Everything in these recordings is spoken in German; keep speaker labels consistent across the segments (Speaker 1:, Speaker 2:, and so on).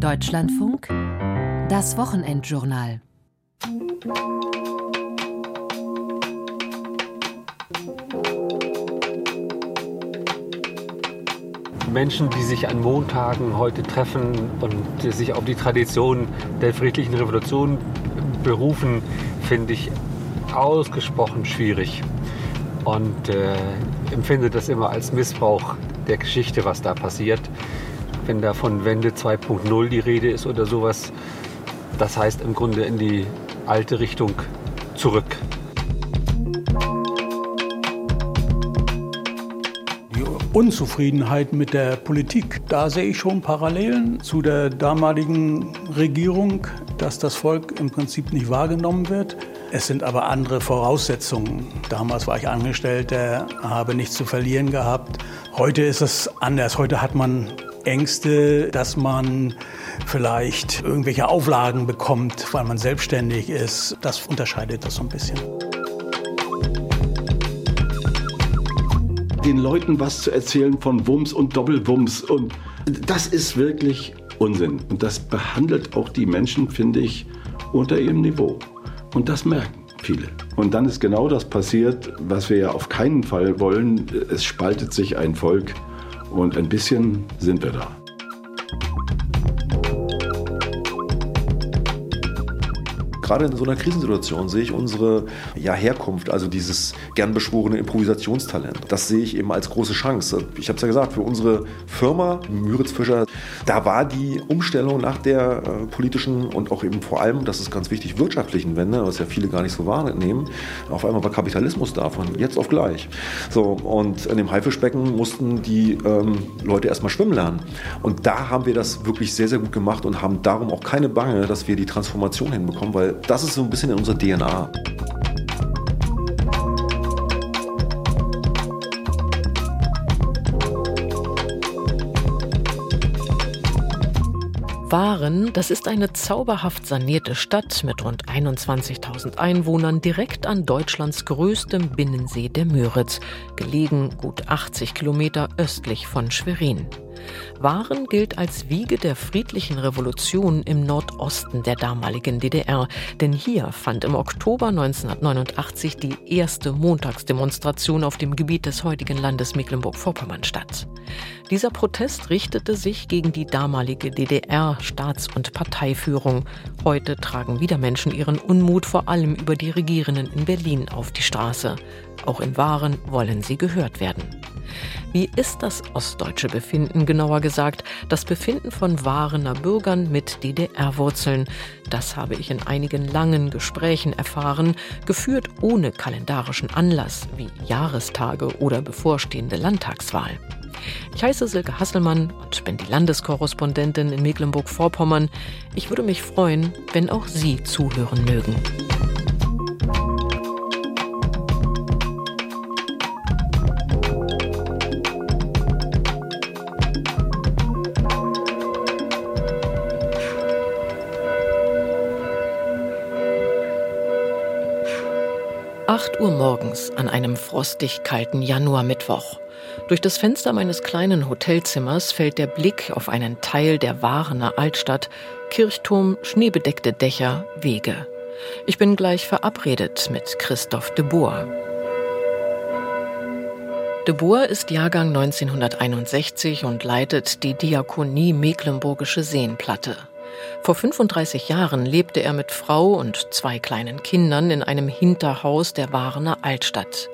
Speaker 1: Deutschlandfunk, das Wochenendjournal.
Speaker 2: Menschen, die sich an Montagen heute treffen und sich auf die Tradition der friedlichen Revolution berufen, finde ich ausgesprochen schwierig und äh, empfinde das immer als Missbrauch der Geschichte, was da passiert. Wenn da von Wende 2.0 die Rede ist oder sowas, das heißt im Grunde in die alte Richtung zurück.
Speaker 3: Unzufriedenheit mit der Politik, da sehe ich schon Parallelen zu der damaligen Regierung, dass das Volk im Prinzip nicht wahrgenommen wird. Es sind aber andere Voraussetzungen. Damals war ich Angestellter, habe nichts zu verlieren gehabt. Heute ist es anders. Heute hat man Ängste, dass man vielleicht irgendwelche Auflagen bekommt, weil man selbstständig ist. Das unterscheidet das so ein bisschen.
Speaker 4: Den Leuten was zu erzählen von Wumms und Doppelwumms und das ist wirklich Unsinn. Und das behandelt auch die Menschen, finde ich, unter ihrem Niveau. Und das merken viele. Und dann ist genau das passiert, was wir ja auf keinen Fall wollen. Es spaltet sich ein Volk und ein bisschen sind wir da.
Speaker 5: Gerade in so einer Krisensituation sehe ich unsere ja, Herkunft, also dieses gern beschworene Improvisationstalent. Das sehe ich eben als große Chance. Ich habe es ja gesagt, für unsere Firma, Müritz Fischer, da war die Umstellung nach der äh, politischen und auch eben vor allem, das ist ganz wichtig, wirtschaftlichen Wende, was ja viele gar nicht so wahrnehmen, auf einmal war Kapitalismus da, von jetzt auf gleich. So, und in dem Haifischbecken mussten die ähm, Leute erstmal schwimmen lernen. Und da haben wir das wirklich sehr, sehr gut gemacht und haben darum auch keine Bange, dass wir die Transformation hinbekommen, weil das ist so ein bisschen in unserer DNA.
Speaker 1: Waren, das ist eine zauberhaft sanierte Stadt mit rund 21.000 Einwohnern direkt an Deutschlands größtem Binnensee der Müritz, gelegen gut 80 Kilometer östlich von Schwerin. Waren gilt als Wiege der friedlichen Revolution im Nordosten der damaligen DDR, denn hier fand im Oktober 1989 die erste Montagsdemonstration auf dem Gebiet des heutigen Landes Mecklenburg-Vorpommern statt. Dieser Protest richtete sich gegen die damalige DDR-Staats- und Parteiführung. Heute tragen wieder Menschen ihren Unmut vor allem über die Regierenden in Berlin auf die Straße. Auch in Waren wollen sie gehört werden. Wie ist das ostdeutsche Befinden, genauer gesagt, das Befinden von Warener Bürgern mit DDR-Wurzeln? Das habe ich in einigen langen Gesprächen erfahren, geführt ohne kalendarischen Anlass wie Jahrestage oder bevorstehende Landtagswahl. Ich heiße Silke Hasselmann und bin die Landeskorrespondentin in Mecklenburg-Vorpommern. Ich würde mich freuen, wenn auch Sie zuhören mögen. Uhr morgens an einem frostig kalten Januarmittwoch. Durch das Fenster meines kleinen Hotelzimmers fällt der Blick auf einen Teil der Warener Altstadt, Kirchturm, schneebedeckte Dächer, Wege. Ich bin gleich verabredet mit Christoph de Boer. De Boer ist Jahrgang 1961 und leitet die Diakonie Mecklenburgische Seenplatte. Vor 35 Jahren lebte er mit Frau und zwei kleinen Kindern in einem Hinterhaus der Warner Altstadt.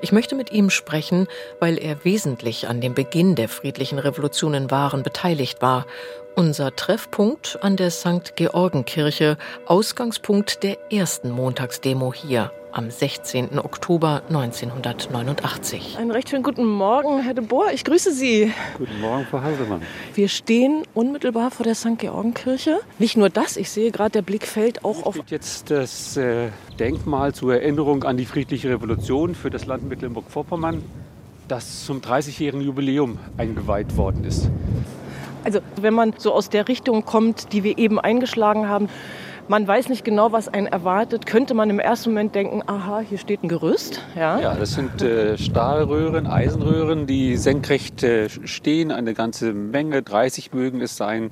Speaker 1: Ich möchte mit ihm sprechen, weil er wesentlich an dem Beginn der friedlichen Revolution in Waren beteiligt war. Unser Treffpunkt an der St. Georgenkirche, Ausgangspunkt der ersten Montagsdemo hier am 16. Oktober 1989.
Speaker 6: Einen recht schönen guten Morgen, Herr de Boer. Ich grüße Sie.
Speaker 2: Guten Morgen, Frau Heisemann.
Speaker 6: Wir stehen unmittelbar vor der St. Georgenkirche. Nicht nur das, ich sehe gerade, der Blick fällt auch auf.
Speaker 2: Jetzt das äh, Denkmal zur Erinnerung an die friedliche Revolution für das Land Mecklenburg-Vorpommern, das zum 30-jährigen Jubiläum eingeweiht worden ist.
Speaker 6: Also, wenn man so aus der Richtung kommt, die wir eben eingeschlagen haben, Man weiß nicht genau, was einen erwartet. Könnte man im ersten Moment denken, aha, hier steht ein Gerüst.
Speaker 2: Ja, ja das sind äh, Stahlröhren, Eisenröhren, die senkrecht äh, stehen. Eine ganze Menge, 30 mögen es sein,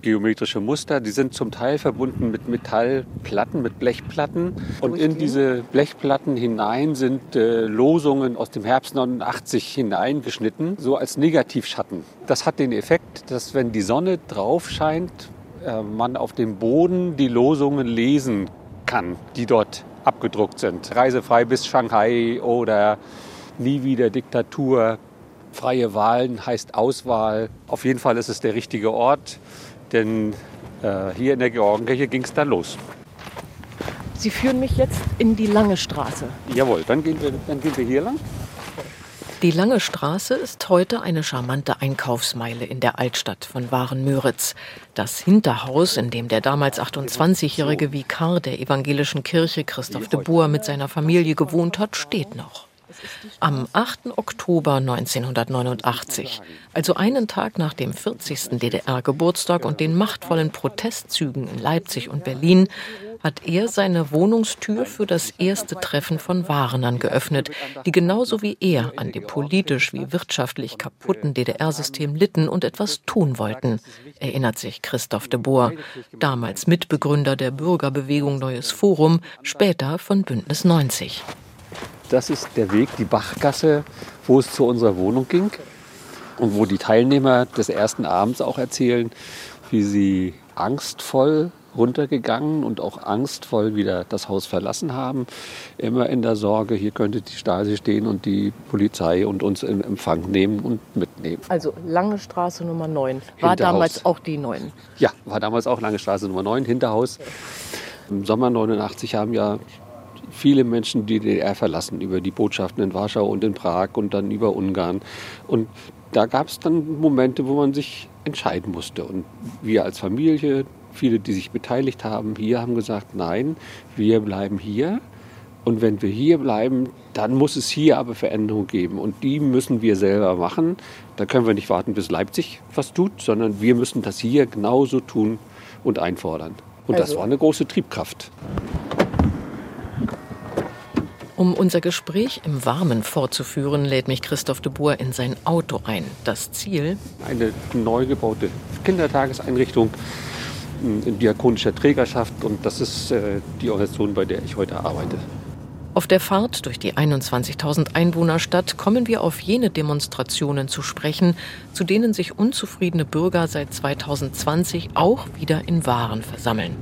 Speaker 2: geometrische Muster. Die sind zum Teil verbunden mit Metallplatten, mit Blechplatten. Und in diese Blechplatten hinein sind äh, Losungen aus dem Herbst 89 hineingeschnitten, so als Negativschatten. Das hat den Effekt, dass wenn die Sonne drauf scheint, man auf dem Boden die Losungen lesen kann, die dort abgedruckt sind. Reisefrei bis Shanghai oder nie wieder Diktatur. Freie Wahlen heißt Auswahl. Auf jeden Fall ist es der richtige Ort, denn äh, hier in der Georgenkirche ging es dann los.
Speaker 6: Sie führen mich jetzt in die lange Straße.
Speaker 2: Jawohl, dann gehen wir, dann gehen wir hier lang.
Speaker 1: Die Lange Straße ist heute eine charmante Einkaufsmeile in der Altstadt von Waren-Müritz. Das Hinterhaus, in dem der damals 28-jährige Vikar der evangelischen Kirche Christoph de Boer mit seiner Familie gewohnt hat, steht noch. Am 8. Oktober 1989, also einen Tag nach dem 40. DDR-Geburtstag und den machtvollen Protestzügen in Leipzig und Berlin, hat er seine Wohnungstür für das erste Treffen von Warenern geöffnet, die genauso wie er an dem politisch wie wirtschaftlich kaputten DDR-System litten und etwas tun wollten, erinnert sich Christoph de Boer, damals Mitbegründer der Bürgerbewegung Neues Forum, später von Bündnis 90.
Speaker 2: Das ist der Weg, die Bachgasse, wo es zu unserer Wohnung ging und wo die Teilnehmer des ersten Abends auch erzählen, wie sie angstvoll runtergegangen und auch angstvoll wieder das Haus verlassen haben. Immer in der Sorge, hier könnte die Stasi stehen und die Polizei und uns in Empfang nehmen und mitnehmen.
Speaker 6: Also Lange Straße Nummer 9. War damals auch die 9?
Speaker 2: Ja, war damals auch Lange Straße Nummer 9, Hinterhaus. Im Sommer 89 haben ja viele Menschen die DDR verlassen über die Botschaften in Warschau und in Prag und dann über Ungarn. Und da gab es dann Momente, wo man sich entscheiden musste. Und wir als Familie, viele, die sich beteiligt haben, hier haben gesagt, nein, wir bleiben hier. Und wenn wir hier bleiben, dann muss es hier aber Veränderungen geben. Und die müssen wir selber machen. Da können wir nicht warten, bis Leipzig was tut, sondern wir müssen das hier genauso tun und einfordern. Und also. das war eine große Triebkraft.
Speaker 1: Um unser Gespräch im Warmen fortzuführen, lädt mich Christoph de Boer in sein Auto ein. Das Ziel?
Speaker 2: Eine neu gebaute Kindertageseinrichtung in diakonischer Trägerschaft und das ist äh, die Organisation, bei der ich heute arbeite.
Speaker 1: Auf der Fahrt durch die 21.000 Einwohnerstadt kommen wir auf jene Demonstrationen zu sprechen, zu denen sich unzufriedene Bürger seit 2020 auch wieder in Waren versammeln.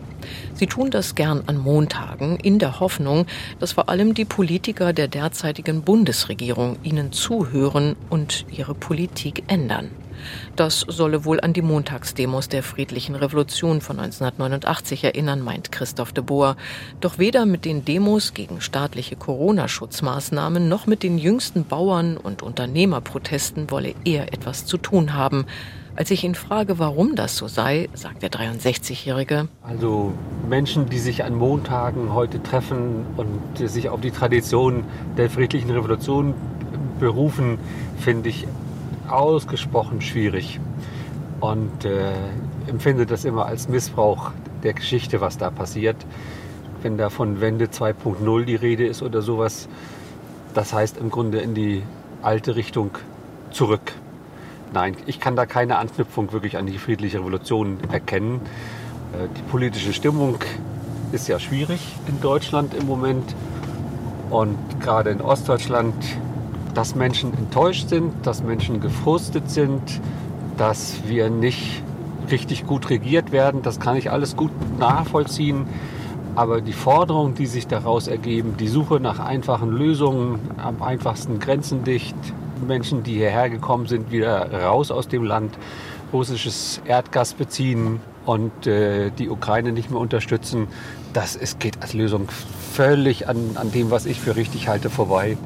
Speaker 1: Sie tun das gern an Montagen in der Hoffnung, dass vor allem die Politiker der derzeitigen Bundesregierung ihnen zuhören und ihre Politik ändern. Das solle wohl an die Montagsdemos der friedlichen Revolution von 1989 erinnern, meint Christoph de Boer. Doch weder mit den Demos gegen staatliche Corona-Schutzmaßnahmen noch mit den jüngsten Bauern- und Unternehmerprotesten wolle er etwas zu tun haben. Als ich ihn frage, warum das so sei, sagt der 63-Jährige.
Speaker 2: Also Menschen, die sich an Montagen heute treffen und sich auf die Tradition der friedlichen Revolution berufen, finde ich ausgesprochen schwierig und äh, empfinde das immer als Missbrauch der Geschichte, was da passiert. Wenn da von Wende 2.0 die Rede ist oder sowas, das heißt im Grunde in die alte Richtung zurück. Nein, ich kann da keine Anknüpfung wirklich an die friedliche Revolution erkennen. Äh, die politische Stimmung ist ja schwierig in Deutschland im Moment und gerade in Ostdeutschland dass Menschen enttäuscht sind, dass Menschen gefrustet sind, dass wir nicht richtig gut regiert werden. Das kann ich alles gut nachvollziehen. Aber die Forderungen, die sich daraus ergeben, die Suche nach einfachen Lösungen, am einfachsten grenzendicht, Menschen, die hierher gekommen sind, wieder raus aus dem Land, russisches Erdgas beziehen und äh, die Ukraine nicht mehr unterstützen, das ist, geht als Lösung völlig an, an dem, was ich für richtig halte, vorbei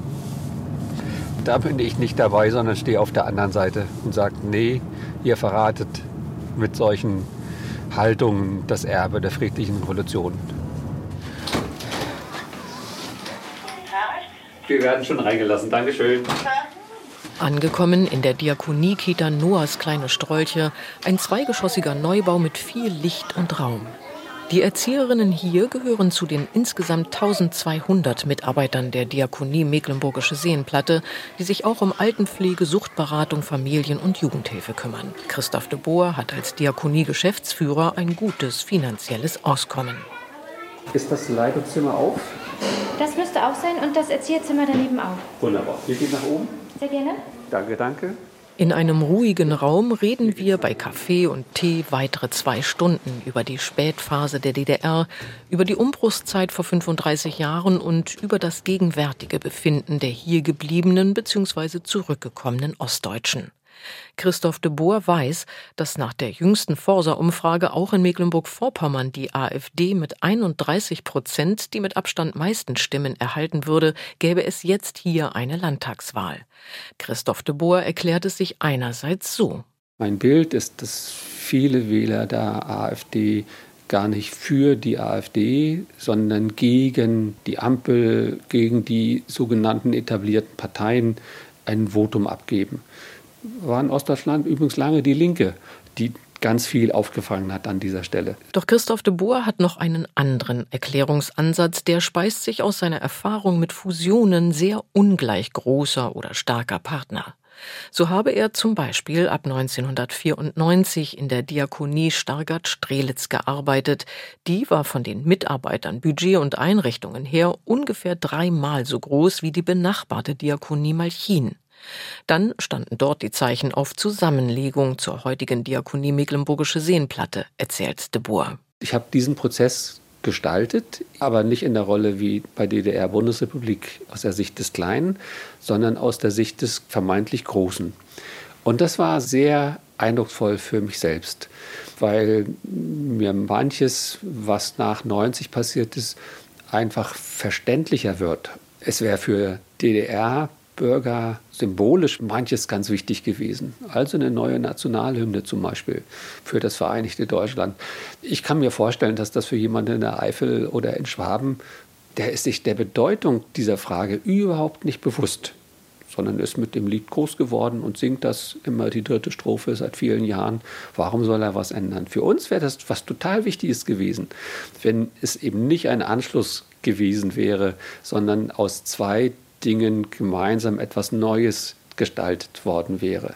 Speaker 2: da bin ich nicht dabei, sondern stehe auf der anderen Seite und sage, nee, ihr verratet mit solchen Haltungen das Erbe der friedlichen Revolution. Wir werden schon reingelassen. Dankeschön.
Speaker 1: Angekommen in der Diakonie-Kita Noahs kleine Strolche, ein zweigeschossiger Neubau mit viel Licht und Raum. Die Erzieherinnen hier gehören zu den insgesamt 1200 Mitarbeitern der Diakonie Mecklenburgische Seenplatte, die sich auch um Altenpflege, Suchtberatung, Familien- und Jugendhilfe kümmern. Christoph de Boer hat als Diakonie-Geschäftsführer ein gutes finanzielles Auskommen.
Speaker 2: Ist das Leitungszimmer auf?
Speaker 7: Das müsste auch sein und das Erzieherzimmer daneben auch.
Speaker 2: Wunderbar. Wir gehen nach oben.
Speaker 7: Sehr gerne.
Speaker 2: Danke, danke.
Speaker 1: In einem ruhigen Raum reden wir bei Kaffee und Tee weitere zwei Stunden über die Spätphase der DDR, über die Umbruchszeit vor 35 Jahren und über das gegenwärtige Befinden der hier gebliebenen bzw. zurückgekommenen Ostdeutschen. Christoph de Boer weiß, dass nach der jüngsten Forsa-Umfrage auch in Mecklenburg-Vorpommern die AfD mit 31 Prozent die mit Abstand meisten Stimmen erhalten würde, gäbe es jetzt hier eine Landtagswahl. Christoph de Boer erklärt es sich einerseits so.
Speaker 2: Mein Bild ist, dass viele Wähler der AfD gar nicht für die AfD, sondern gegen die Ampel, gegen die sogenannten etablierten Parteien ein Votum abgeben war in Ostdeutschland übrigens lange die Linke, die ganz viel aufgefangen hat an dieser Stelle.
Speaker 1: Doch Christoph de Boer hat noch einen anderen Erklärungsansatz, der speist sich aus seiner Erfahrung mit Fusionen sehr ungleich großer oder starker Partner. So habe er zum Beispiel ab 1994 in der Diakonie Stargard-Strelitz gearbeitet. Die war von den Mitarbeitern, Budget und Einrichtungen her ungefähr dreimal so groß wie die benachbarte Diakonie Malchin. Dann standen dort die Zeichen auf Zusammenlegung zur heutigen Diakonie Mecklenburgische Seenplatte, erzählt de Boer.
Speaker 2: Ich habe diesen Prozess gestaltet, aber nicht in der Rolle wie bei DDR-Bundesrepublik aus der Sicht des Kleinen, sondern aus der Sicht des vermeintlich Großen. Und das war sehr eindrucksvoll für mich selbst, weil mir manches, was nach 90 passiert ist, einfach verständlicher wird. Es wäre für DDR Bürger symbolisch manches ganz wichtig gewesen. Also eine neue Nationalhymne zum Beispiel für das Vereinigte Deutschland. Ich kann mir vorstellen, dass das für jemanden in der Eifel oder in Schwaben, der ist sich der Bedeutung dieser Frage überhaupt nicht bewusst, sondern ist mit dem Lied groß geworden und singt das immer die dritte Strophe seit vielen Jahren. Warum soll er was ändern? Für uns wäre das was total Wichtiges gewesen, wenn es eben nicht ein Anschluss gewesen wäre, sondern aus zwei Dingen gemeinsam etwas Neues gestaltet worden wäre.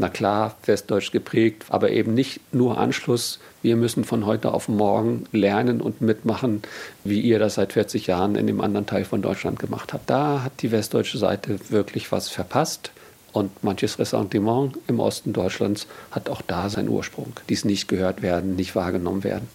Speaker 2: Na klar, westdeutsch geprägt, aber eben nicht nur Anschluss. Wir müssen von heute auf morgen lernen und mitmachen, wie ihr das seit 40 Jahren in dem anderen Teil von Deutschland gemacht habt. Da hat die westdeutsche Seite wirklich was verpasst. Und manches Ressentiment im Osten Deutschlands hat auch da seinen Ursprung. Dies nicht gehört werden, nicht wahrgenommen werden.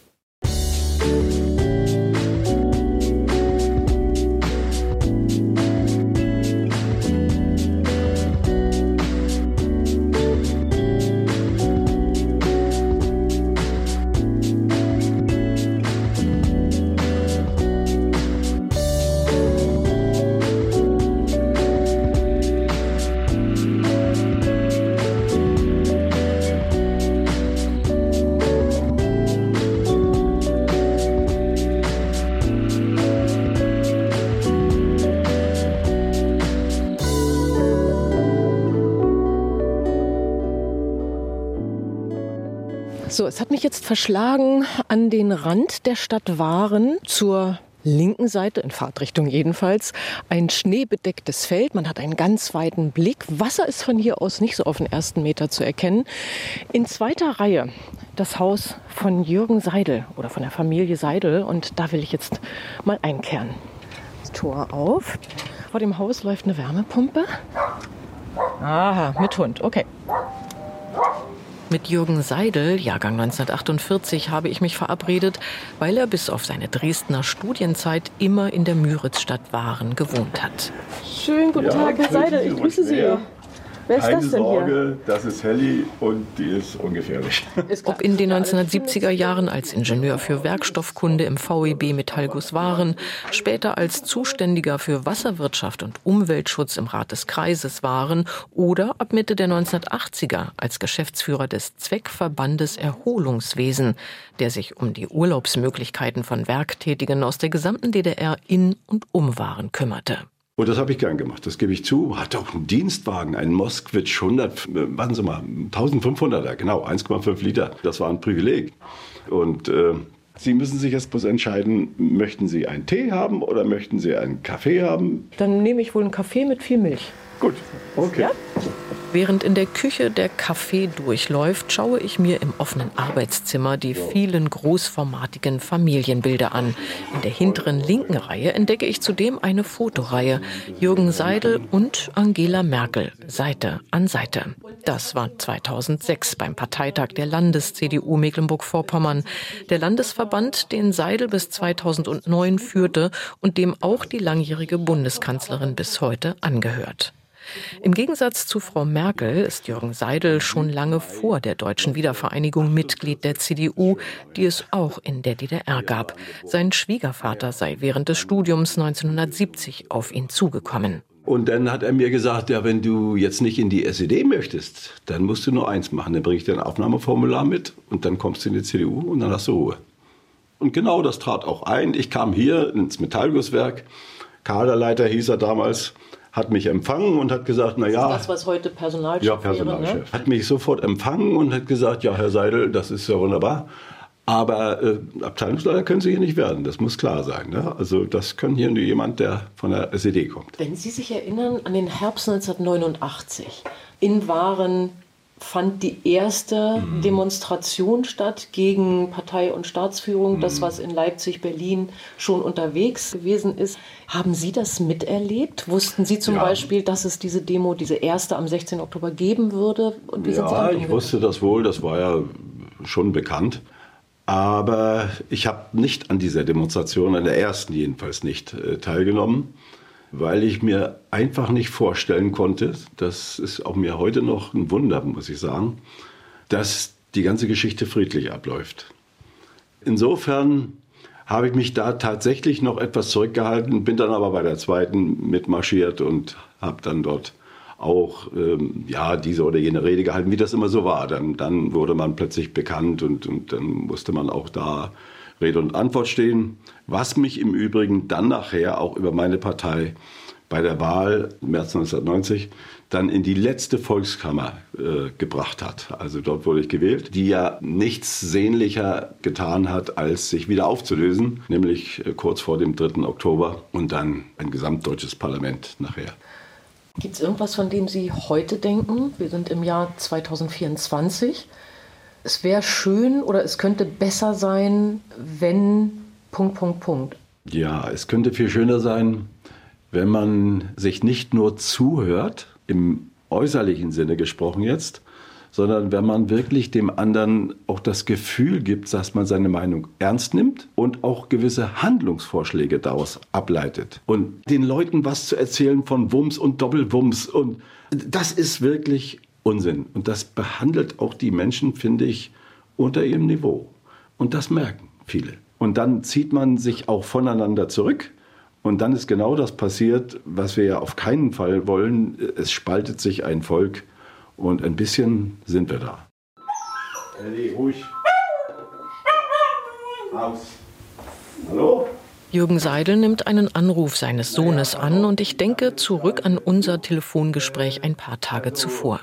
Speaker 6: Es hat mich jetzt verschlagen an den Rand der Stadt Waren zur linken Seite, in Fahrtrichtung jedenfalls, ein schneebedecktes Feld. Man hat einen ganz weiten Blick. Wasser ist von hier aus nicht so auf den ersten Meter zu erkennen. In zweiter Reihe das Haus von Jürgen Seidel oder von der Familie Seidel. Und da will ich jetzt mal einkehren. Das Tor auf. Vor dem Haus läuft eine Wärmepumpe. Aha, mit Hund. Okay.
Speaker 1: Mit Jürgen Seidel, Jahrgang 1948, habe ich mich verabredet, weil er bis auf seine Dresdner Studienzeit immer in der Müritzstadt Waren gewohnt hat.
Speaker 6: Schönen guten ja, Tag, Herr Seidel, ich grüße Sie. Mehr.
Speaker 8: Wer ist Keine das denn Sorge, hier? das ist Helly und die ist ungefährlich.
Speaker 1: Ob in den 1970er Jahren als Ingenieur für Werkstoffkunde im VEB Metallguss waren, später als Zuständiger für Wasserwirtschaft und Umweltschutz im Rat des Kreises waren oder ab Mitte der 1980er als Geschäftsführer des Zweckverbandes Erholungswesen, der sich um die Urlaubsmöglichkeiten von Werktätigen aus der gesamten DDR in und um Waren kümmerte.
Speaker 4: Und das habe ich gern gemacht, das gebe ich zu. Hatte auch einen Dienstwagen, einen Moskwitsch 100, warten Sie mal, 1500er, genau, 1,5 Liter. Das war ein Privileg. Und äh, Sie müssen sich jetzt bloß entscheiden, möchten Sie einen Tee haben oder möchten Sie einen Kaffee haben?
Speaker 6: Dann nehme ich wohl einen Kaffee mit viel Milch.
Speaker 4: Gut, okay. Ja?
Speaker 1: Während in der Küche der Kaffee durchläuft, schaue ich mir im offenen Arbeitszimmer die vielen großformatigen Familienbilder an. In der hinteren linken Reihe entdecke ich zudem eine Fotoreihe. Jürgen Seidel und Angela Merkel, Seite an Seite. Das war 2006 beim Parteitag der Landes-CDU Mecklenburg-Vorpommern. Der Landesverband, den Seidel bis 2009 führte und dem auch die langjährige Bundeskanzlerin bis heute angehört. Im Gegensatz zu Frau Merkel ist Jürgen Seidel schon lange vor der deutschen Wiedervereinigung Mitglied der CDU, die es auch in der DDR gab. Sein Schwiegervater sei während des Studiums 1970 auf ihn zugekommen.
Speaker 4: Und dann hat er mir gesagt, ja, wenn du jetzt nicht in die SED möchtest, dann musst du nur eins machen. Dann bringe ich dir ein Aufnahmeformular mit und dann kommst du in die CDU und dann hast du Ruhe. Und genau das trat auch ein. Ich kam hier ins Metallgusswerk. Kaderleiter hieß er damals hat mich empfangen und hat gesagt, na ja.
Speaker 6: Das, was heute Personalchef
Speaker 4: Ja, Personalchef. Wäre, ne? Hat mich sofort empfangen und hat gesagt, ja, Herr Seidel, das ist ja wunderbar. Aber äh, Abteilungsleiter können Sie hier nicht werden, das muss klar sein. Ne? Also das kann hier nur jemand, der von der SED kommt.
Speaker 6: Wenn Sie sich erinnern an den Herbst 1989, in Waren fand die erste mhm. Demonstration statt gegen Partei und Staatsführung, mhm. das, was in Leipzig, Berlin schon unterwegs gewesen ist. Haben Sie das miterlebt? Wussten Sie zum ja. Beispiel, dass es diese Demo, diese erste am 16. Oktober geben würde?
Speaker 4: Und wie ja, ich wusste das wohl, das war ja schon bekannt. Aber ich habe nicht an dieser Demonstration, an der ersten jedenfalls nicht, äh, teilgenommen weil ich mir einfach nicht vorstellen konnte, das ist auch mir heute noch ein Wunder, muss ich sagen, dass die ganze Geschichte friedlich abläuft. Insofern habe ich mich da tatsächlich noch etwas zurückgehalten, bin dann aber bei der zweiten mitmarschiert und habe dann dort auch ähm, ja, diese oder jene Rede gehalten, wie das immer so war. Dann, dann wurde man plötzlich bekannt und, und dann musste man auch da Rede und Antwort stehen, was mich im Übrigen dann nachher auch über meine Partei bei der Wahl im März 1990 dann in die letzte Volkskammer äh, gebracht hat. Also dort wurde ich gewählt, die ja nichts sehnlicher getan hat, als sich wieder aufzulösen, nämlich äh, kurz vor dem 3. Oktober und dann ein gesamtdeutsches Parlament nachher.
Speaker 6: Gibt es irgendwas, von dem Sie heute denken? Wir sind im Jahr 2024 es wäre schön oder es könnte besser sein, wenn Punkt, Punkt, Punkt.
Speaker 4: Ja, es könnte viel schöner sein, wenn man sich nicht nur zuhört, im äußerlichen Sinne gesprochen jetzt, sondern wenn man wirklich dem anderen auch das Gefühl gibt, dass man seine Meinung ernst nimmt und auch gewisse Handlungsvorschläge daraus ableitet. Und den Leuten was zu erzählen von Wumms und Doppelwumms und das ist wirklich Unsinn. Und das behandelt auch die Menschen, finde ich, unter ihrem Niveau. Und das merken viele. Und dann zieht man sich auch voneinander zurück. Und dann ist genau das passiert, was wir ja auf keinen Fall wollen. Es spaltet sich ein Volk und ein bisschen sind wir da.
Speaker 8: Ellie, ruhig.
Speaker 1: Aus. Hallo? Jürgen Seidel nimmt einen Anruf seines Sohnes an und ich denke zurück an unser Telefongespräch ein paar Tage zuvor.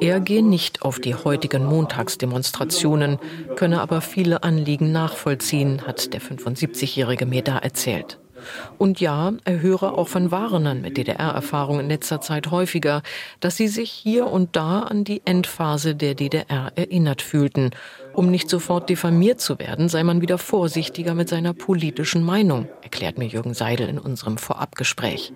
Speaker 1: Er gehe nicht auf die heutigen Montagsdemonstrationen, könne aber viele Anliegen nachvollziehen, hat der 75-Jährige mir da erzählt. Und ja, er höre auch von Warnern mit DDR-Erfahrung in letzter Zeit häufiger, dass sie sich hier und da an die Endphase der DDR erinnert fühlten um nicht sofort diffamiert zu werden, sei man wieder vorsichtiger mit seiner politischen Meinung, erklärt mir Jürgen Seidel in unserem Vorabgespräch.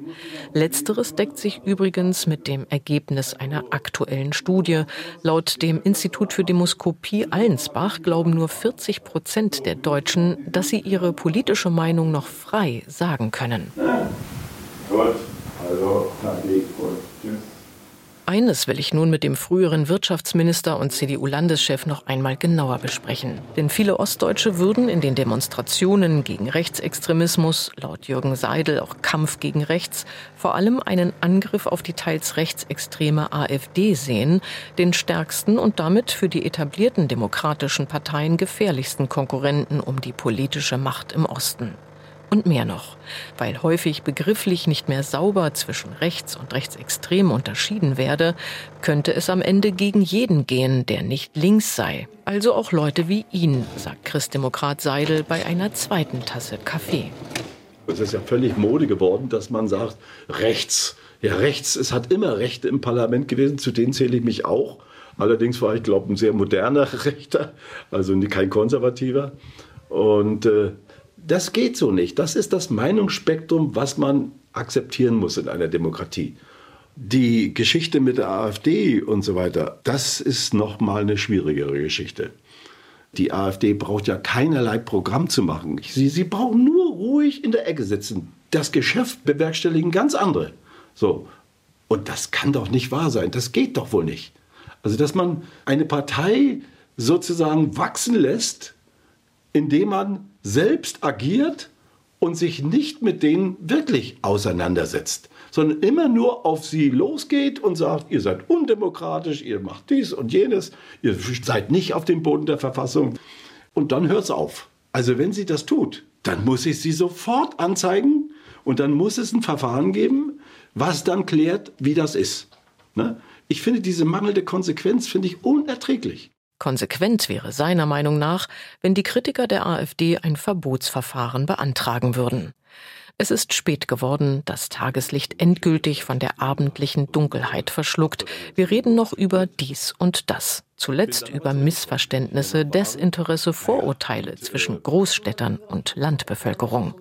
Speaker 1: Letzteres deckt sich übrigens mit dem Ergebnis einer aktuellen Studie. Laut dem Institut für Demoskopie Allensbach glauben nur 40 Prozent der Deutschen, dass sie ihre politische Meinung noch frei sagen können. Gut, also, danke und tschüss. Eines will ich nun mit dem früheren Wirtschaftsminister und CDU-Landeschef noch einmal genauer besprechen. Denn viele Ostdeutsche würden in den Demonstrationen gegen Rechtsextremismus, laut Jürgen Seidel auch Kampf gegen Rechts, vor allem einen Angriff auf die teils rechtsextreme AfD sehen, den stärksten und damit für die etablierten demokratischen Parteien gefährlichsten Konkurrenten um die politische Macht im Osten. Und mehr noch, weil häufig begrifflich nicht mehr sauber zwischen rechts und rechtsextrem unterschieden werde, könnte es am Ende gegen jeden gehen, der nicht links sei. Also auch Leute wie ihn, sagt Christdemokrat Seidel bei einer zweiten Tasse Kaffee.
Speaker 4: Es ist ja völlig Mode geworden, dass man sagt, rechts. Ja, rechts, es hat immer Rechte im Parlament gewesen, zu denen zähle ich mich auch. Allerdings war ich, glaube ich, ein sehr moderner Rechter, also kein konservativer. Und äh, das geht so nicht. Das ist das Meinungsspektrum, was man akzeptieren muss in einer Demokratie. Die Geschichte mit der AfD und so weiter, das ist noch mal eine schwierigere Geschichte. Die AfD braucht ja keinerlei Programm zu machen. Sie, sie brauchen nur ruhig in der Ecke sitzen. Das Geschäft bewerkstelligen ganz andere. So. Und das kann doch nicht wahr sein. Das geht doch wohl nicht. Also, dass man eine Partei sozusagen wachsen lässt, indem man selbst agiert und sich nicht mit denen wirklich auseinandersetzt, sondern immer nur auf sie losgeht und sagt, ihr seid undemokratisch, ihr macht dies und jenes, ihr seid nicht auf dem Boden der Verfassung. Und dann hört es auf. Also wenn sie das tut, dann muss ich sie sofort anzeigen und dann muss es ein Verfahren geben, was dann klärt, wie das ist. Ne? Ich finde diese mangelnde Konsequenz finde ich unerträglich.
Speaker 1: Konsequent wäre seiner Meinung nach, wenn die Kritiker der AfD ein Verbotsverfahren beantragen würden. Es ist spät geworden, das Tageslicht endgültig von der abendlichen Dunkelheit verschluckt. Wir reden noch über dies und das. Zuletzt über Missverständnisse, Desinteresse, Vorurteile zwischen Großstädtern und Landbevölkerung.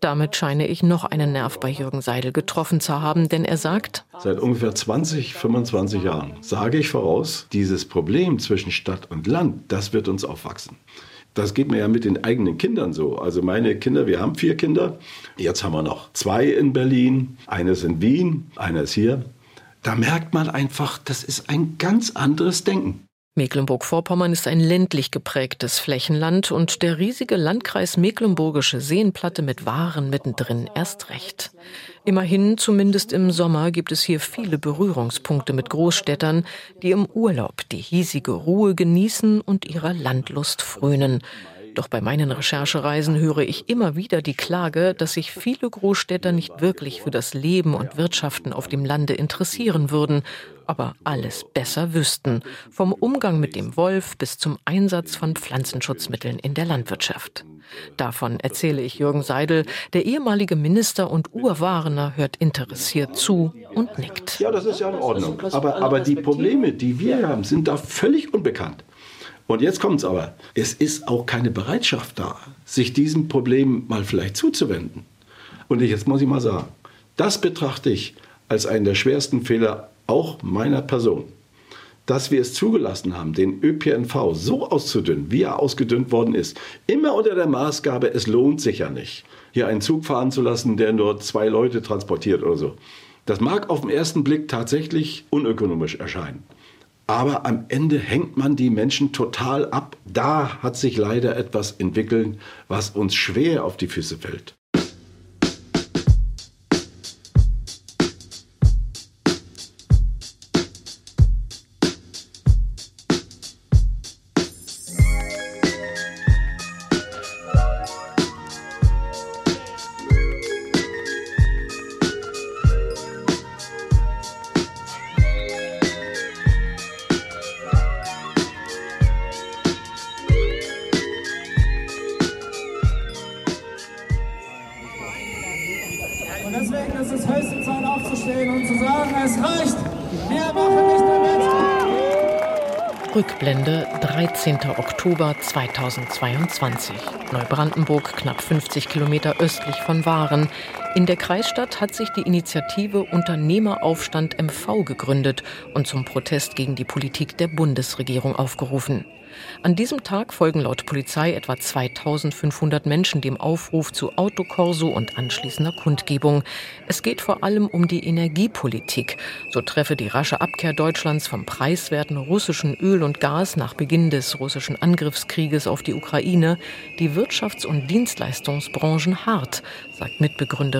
Speaker 1: Damit scheine ich noch einen Nerv bei Jürgen Seidel getroffen zu haben, denn er sagt,
Speaker 4: Seit ungefähr 20, 25 Jahren sage ich voraus, dieses Problem zwischen Stadt und Land, das wird uns aufwachsen. Das geht mir ja mit den eigenen Kindern so. Also meine Kinder, wir haben vier Kinder. Jetzt haben wir noch zwei in Berlin, eines in Wien, eines hier. Da merkt man einfach, das ist ein ganz anderes Denken.
Speaker 1: Mecklenburg-Vorpommern ist ein ländlich geprägtes Flächenland und der riesige Landkreis Mecklenburgische Seenplatte mit Waren mittendrin erst recht. Immerhin, zumindest im Sommer, gibt es hier viele Berührungspunkte mit Großstädtern, die im Urlaub die hiesige Ruhe genießen und ihrer Landlust frönen. Doch bei meinen Recherchereisen höre ich immer wieder die Klage, dass sich viele Großstädter nicht wirklich für das Leben und Wirtschaften auf dem Lande interessieren würden, aber alles besser wüssten, vom Umgang mit dem Wolf bis zum Einsatz von Pflanzenschutzmitteln in der Landwirtschaft. Davon erzähle ich Jürgen Seidel, der ehemalige Minister und Urwarener hört interessiert zu und nickt.
Speaker 4: Ja, das ist ja in Ordnung. Aber, aber die Probleme, die wir haben, sind da völlig unbekannt. Und jetzt kommt es aber. Es ist auch keine Bereitschaft da, sich diesem Problem mal vielleicht zuzuwenden. Und jetzt muss ich mal sagen, das betrachte ich als einen der schwersten Fehler auch meiner Person. Dass wir es zugelassen haben, den ÖPNV so auszudünnen, wie er ausgedünnt worden ist, immer unter der Maßgabe, es lohnt sich ja nicht, hier einen Zug fahren zu lassen, der nur zwei Leute transportiert oder so. Das mag auf den ersten Blick tatsächlich unökonomisch erscheinen. Aber am Ende hängt man die Menschen total ab. Da hat sich leider etwas entwickelt, was uns schwer auf die Füße fällt.
Speaker 1: Oktober 2022. Neubrandenburg, knapp 50 Kilometer östlich von Waren. In der Kreisstadt hat sich die Initiative Unternehmeraufstand MV gegründet und zum Protest gegen die Politik der Bundesregierung aufgerufen. An diesem Tag folgen laut Polizei etwa 2500 Menschen dem Aufruf zu Autokorso und anschließender Kundgebung. Es geht vor allem um die Energiepolitik. So treffe die rasche Abkehr Deutschlands vom preiswerten russischen Öl und Gas nach Beginn des russischen Angriffskrieges auf die Ukraine die Wirtschafts- und Dienstleistungsbranchen hart, sagt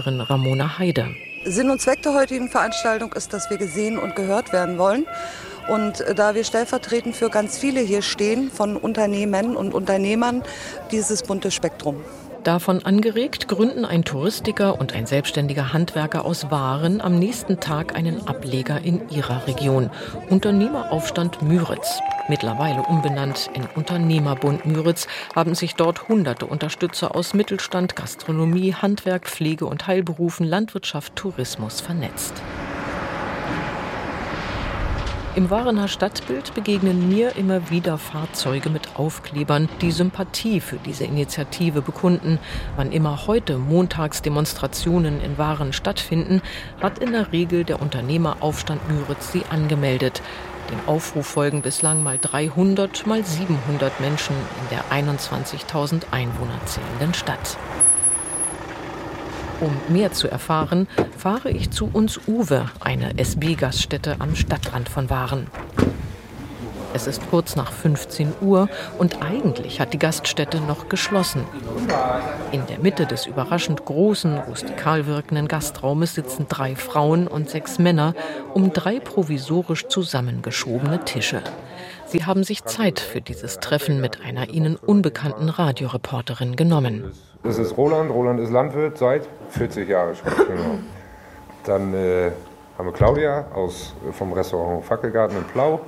Speaker 1: Mitbegründerin Ramona Heide.
Speaker 9: Sinn und Zweck der heutigen Veranstaltung ist, dass wir gesehen und gehört werden wollen. Und äh, da wir stellvertretend für ganz viele hier stehen, von Unternehmen und Unternehmern, dieses bunte Spektrum.
Speaker 1: Davon angeregt gründen ein Touristiker und ein selbstständiger Handwerker aus Waren am nächsten Tag einen Ableger in ihrer Region. Unternehmeraufstand Müritz. Mittlerweile umbenannt in Unternehmerbund Müritz haben sich dort hunderte Unterstützer aus Mittelstand, Gastronomie, Handwerk, Pflege und Heilberufen, Landwirtschaft, Tourismus vernetzt. Im Warener Stadtbild begegnen mir immer wieder Fahrzeuge mit Aufklebern, die Sympathie für diese Initiative bekunden. Wann immer heute Montagsdemonstrationen in Waren stattfinden, hat in der Regel der Unternehmeraufstand Müritz sie angemeldet. Dem Aufruf folgen bislang mal 300, mal 700 Menschen in der 21.000 Einwohner zählenden Stadt. Um mehr zu erfahren, fahre ich zu uns Uwe, eine SB-Gaststätte am Stadtrand von Waren. Es ist kurz nach 15 Uhr und eigentlich hat die Gaststätte noch geschlossen. In der Mitte des überraschend großen, rustikal wirkenden Gastraumes sitzen drei Frauen und sechs Männer um drei provisorisch zusammengeschobene Tische. Sie haben sich Zeit für dieses Treffen mit einer ihnen unbekannten Radioreporterin genommen.
Speaker 10: Das ist Roland. Roland ist Landwirt seit 40 Jahren schon. Genau. Dann äh, haben wir Claudia aus, vom Restaurant Fackelgarten in Plau.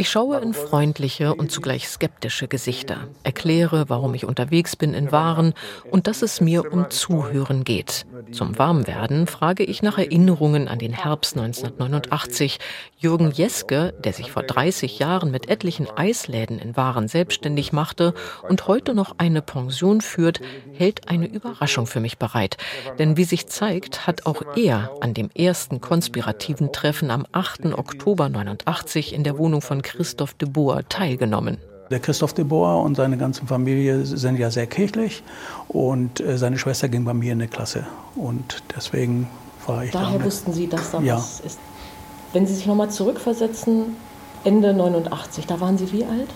Speaker 1: Ich schaue in freundliche und zugleich skeptische Gesichter, erkläre, warum ich unterwegs bin in Waren und dass es mir um Zuhören geht. Zum Warmwerden frage ich nach Erinnerungen an den Herbst 1989. Jürgen Jeske, der sich vor 30 Jahren mit etlichen Eisläden in Waren selbstständig machte und heute noch eine Pension führt, hält eine Überraschung für mich bereit. Denn wie sich zeigt, hat auch er an dem ersten konspirativen Treffen am 8. Oktober 89 in der Wohnung von Christoph de Boer teilgenommen.
Speaker 3: Der Christoph de Boer und seine ganze Familie sind ja sehr kirchlich und äh, seine Schwester ging bei mir in die Klasse und deswegen war ich
Speaker 6: Daher wussten Sie, dass da ja. was ist. Wenn Sie sich nochmal zurückversetzen, Ende 89, da waren Sie wie alt?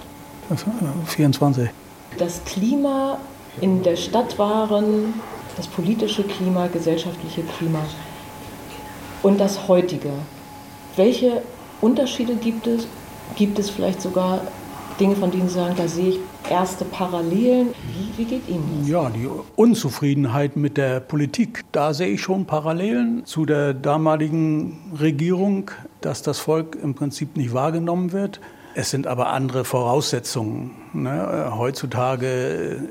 Speaker 3: 24.
Speaker 6: Das Klima in der Stadt waren, das politische Klima, gesellschaftliche Klima und das heutige. Welche Unterschiede gibt es Gibt es vielleicht sogar Dinge, von denen Sie sagen, da sehe ich erste Parallelen? Wie, wie, geht Ihnen das?
Speaker 3: Ja, die Unzufriedenheit mit der Politik, da sehe ich schon Parallelen zu der damaligen Regierung, dass das Volk im Prinzip nicht wahrgenommen wird. Es sind aber andere Voraussetzungen. Ne? Heutzutage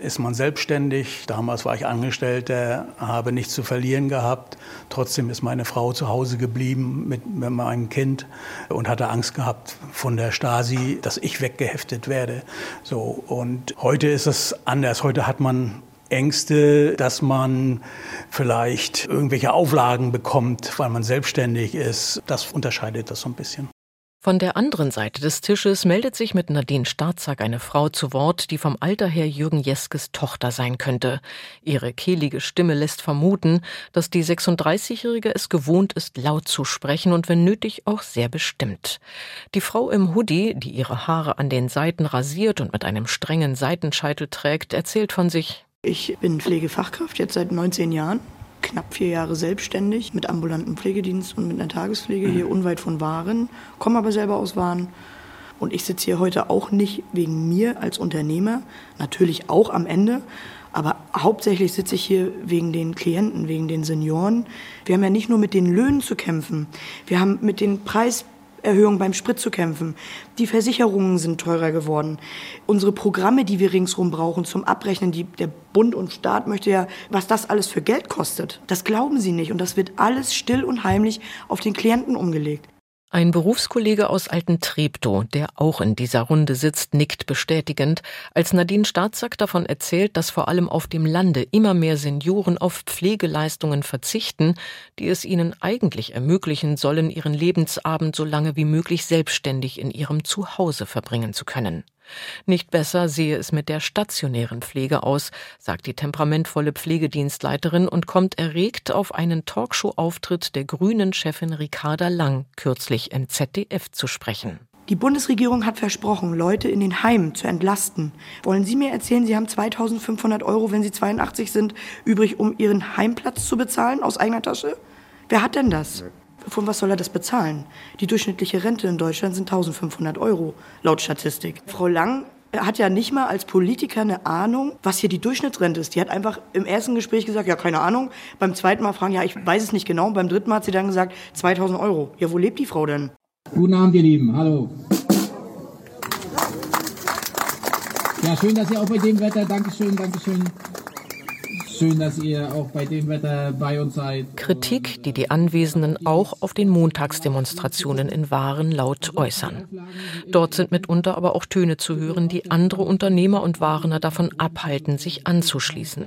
Speaker 3: ist man selbstständig. Damals war ich Angestellter, habe nichts zu verlieren gehabt. Trotzdem ist meine Frau zu Hause geblieben mit, mit meinem Kind und hatte Angst gehabt von der Stasi, dass ich weggeheftet werde. So und heute ist es anders. Heute hat man Ängste, dass man vielleicht irgendwelche Auflagen bekommt, weil man selbstständig ist. Das unterscheidet das so ein bisschen.
Speaker 1: Von der anderen Seite des Tisches meldet sich mit Nadine Starzack eine Frau zu Wort, die vom Alter her Jürgen Jeskes Tochter sein könnte. Ihre kehlige Stimme lässt vermuten, dass die 36-Jährige es gewohnt ist, laut zu sprechen und wenn nötig auch sehr bestimmt. Die Frau im Hoodie, die ihre Haare an den Seiten rasiert und mit einem strengen Seitenscheitel trägt, erzählt von sich.
Speaker 11: Ich bin Pflegefachkraft jetzt seit 19 Jahren knapp vier Jahre selbstständig mit ambulanten Pflegedienst und mit einer Tagespflege hier unweit von Waren, komme aber selber aus Waren. Und ich sitze hier heute auch nicht wegen mir als Unternehmer, natürlich auch am Ende, aber hauptsächlich sitze ich hier wegen den Klienten, wegen den Senioren. Wir haben ja nicht nur mit den Löhnen zu kämpfen, wir haben mit den Preis Erhöhung beim Sprit zu kämpfen. Die Versicherungen sind teurer geworden. Unsere Programme, die wir ringsrum brauchen zum Abrechnen, die, der Bund und Staat möchte ja, was das alles für Geld kostet. Das glauben sie nicht und das wird alles still und heimlich auf den Klienten umgelegt.
Speaker 1: Ein Berufskollege aus Alten Treptow, der auch in dieser Runde sitzt, nickt bestätigend, als Nadine Staatsack davon erzählt, dass vor allem auf dem Lande immer mehr Senioren auf Pflegeleistungen verzichten, die es ihnen eigentlich ermöglichen sollen, ihren Lebensabend so lange wie möglich selbstständig in ihrem Zuhause verbringen zu können. Nicht besser sehe es mit der stationären Pflege aus, sagt die temperamentvolle Pflegedienstleiterin und kommt erregt auf einen Talkshow-Auftritt der grünen Chefin Ricarda Lang kürzlich im ZDF zu sprechen.
Speaker 11: Die Bundesregierung hat versprochen, Leute in den Heimen zu entlasten. Wollen Sie mir erzählen, Sie haben 2500 Euro, wenn Sie 82 sind, übrig, um Ihren Heimplatz zu bezahlen aus eigener Tasche? Wer hat denn das? Von was soll er das bezahlen? Die durchschnittliche Rente in Deutschland sind 1500 Euro, laut Statistik. Frau Lang hat ja nicht mal als Politiker eine Ahnung, was hier die Durchschnittsrente ist. Die hat einfach im ersten Gespräch gesagt, ja, keine Ahnung. Beim zweiten Mal fragen, ja, ich weiß es nicht genau. Und beim dritten Mal hat sie dann gesagt, 2000 Euro. Ja, wo lebt die Frau denn?
Speaker 12: Guten Abend, ihr Lieben. Hallo. Ja, schön, dass ihr auch bei dem Wetter, Dankeschön, Dankeschön, Schön, dass ihr auch bei dem Wetter bei uns seid.
Speaker 1: Kritik, die die Anwesenden auch auf den Montagsdemonstrationen in Waren laut äußern. Dort sind mitunter aber auch Töne zu hören, die andere Unternehmer und Warener davon abhalten, sich anzuschließen.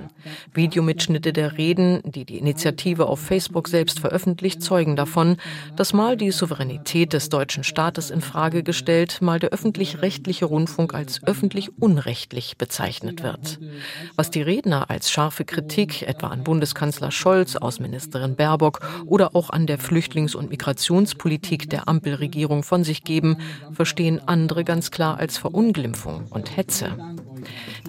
Speaker 1: Videomitschnitte der Reden, die die Initiative auf Facebook selbst veröffentlicht, zeugen davon, dass mal die Souveränität des deutschen Staates in Frage gestellt, mal der öffentlich-rechtliche Rundfunk als öffentlich unrechtlich bezeichnet wird. Was die Redner als scharfe Kritik Kritik etwa an Bundeskanzler Scholz, Außenministerin Baerbock oder auch an der Flüchtlings- und Migrationspolitik der Ampelregierung von sich geben, verstehen andere ganz klar als Verunglimpfung und Hetze.